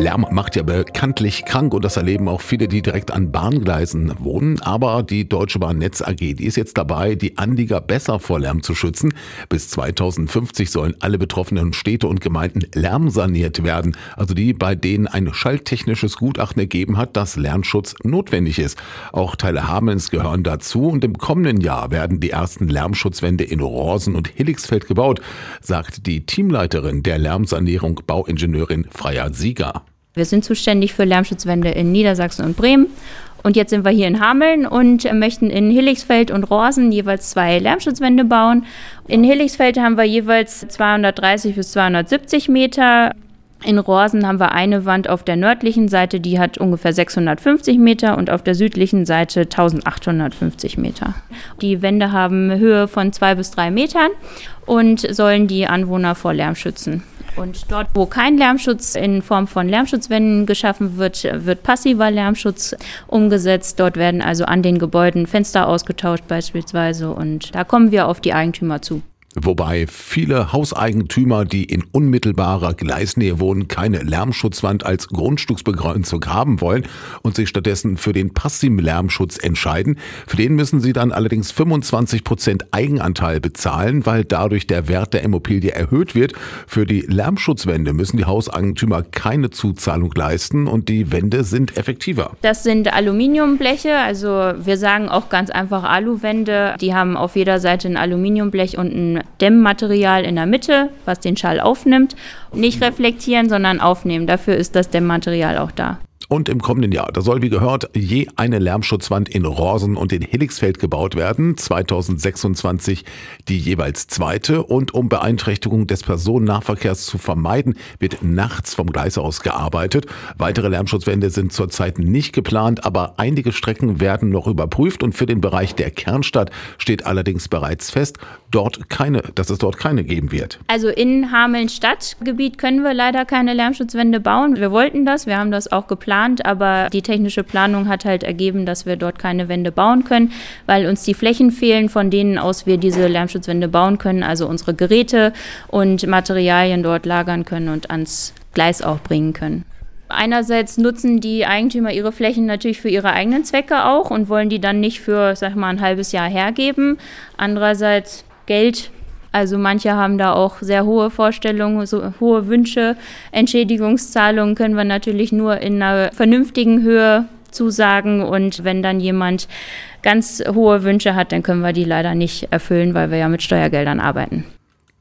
Lärm macht ja bekanntlich krank und das erleben auch viele, die direkt an Bahngleisen wohnen. Aber die Deutsche Bahn Netz AG, die ist jetzt dabei, die Anlieger besser vor Lärm zu schützen. Bis 2050 sollen alle betroffenen Städte und Gemeinden lärmsaniert werden. Also die, bei denen ein schalltechnisches Gutachten ergeben hat, dass Lärmschutz notwendig ist. Auch Teile Hamelns gehören dazu und im kommenden Jahr werden die ersten Lärmschutzwände in Rosen und Hilligsfeld gebaut, sagt die Teamleiterin der Lärmsanierung Bauingenieurin Freier Sieger. Wir sind zuständig für Lärmschutzwände in Niedersachsen und Bremen. Und jetzt sind wir hier in Hameln und möchten in Hilligsfeld und Rosen jeweils zwei Lärmschutzwände bauen. In Hilligsfeld haben wir jeweils 230 bis 270 Meter. In Rosen haben wir eine Wand auf der nördlichen Seite, die hat ungefähr 650 Meter und auf der südlichen Seite 1850 Meter. Die Wände haben Höhe von zwei bis drei Metern und sollen die Anwohner vor Lärm schützen. Und dort, wo kein Lärmschutz in Form von Lärmschutzwänden geschaffen wird, wird passiver Lärmschutz umgesetzt. Dort werden also an den Gebäuden Fenster ausgetauscht beispielsweise und da kommen wir auf die Eigentümer zu. Wobei viele Hauseigentümer, die in unmittelbarer Gleisnähe wohnen, keine Lärmschutzwand als Grundstücksbegrenzung haben wollen und sich stattdessen für den passiven Lärmschutz entscheiden. Für den müssen sie dann allerdings 25 Prozent Eigenanteil bezahlen, weil dadurch der Wert der Immobilie erhöht wird. Für die Lärmschutzwände müssen die Hauseigentümer keine Zuzahlung leisten und die Wände sind effektiver. Das sind Aluminiumbleche, also wir sagen auch ganz einfach Aluwände. Die haben auf jeder Seite ein Aluminiumblech und ein Dämmmaterial in der Mitte, was den Schall aufnimmt. Nicht reflektieren, sondern aufnehmen. Dafür ist das Dämmmaterial auch da. Und im kommenden Jahr, da soll wie gehört je eine Lärmschutzwand in Rosen und in Hilligsfeld gebaut werden. 2026 die jeweils zweite. Und um Beeinträchtigung des Personennahverkehrs zu vermeiden, wird nachts vom Gleis aus gearbeitet. Weitere Lärmschutzwände sind zurzeit nicht geplant, aber einige Strecken werden noch überprüft. Und für den Bereich der Kernstadt steht allerdings bereits fest, dort keine, dass es dort keine geben wird. Also in Hameln Stadtgebiet können wir leider keine Lärmschutzwände bauen. Wir wollten das, wir haben das auch geplant geplant, aber die technische Planung hat halt ergeben, dass wir dort keine Wände bauen können, weil uns die Flächen fehlen, von denen aus wir diese Lärmschutzwände bauen können, also unsere Geräte und Materialien dort lagern können und ans Gleis auch bringen können. Einerseits nutzen die Eigentümer ihre Flächen natürlich für ihre eigenen Zwecke auch und wollen die dann nicht für, sag mal, ein halbes Jahr hergeben. Andererseits Geld also manche haben da auch sehr hohe Vorstellungen, so hohe Wünsche. Entschädigungszahlungen können wir natürlich nur in einer vernünftigen Höhe zusagen und wenn dann jemand ganz hohe Wünsche hat, dann können wir die leider nicht erfüllen, weil wir ja mit Steuergeldern arbeiten.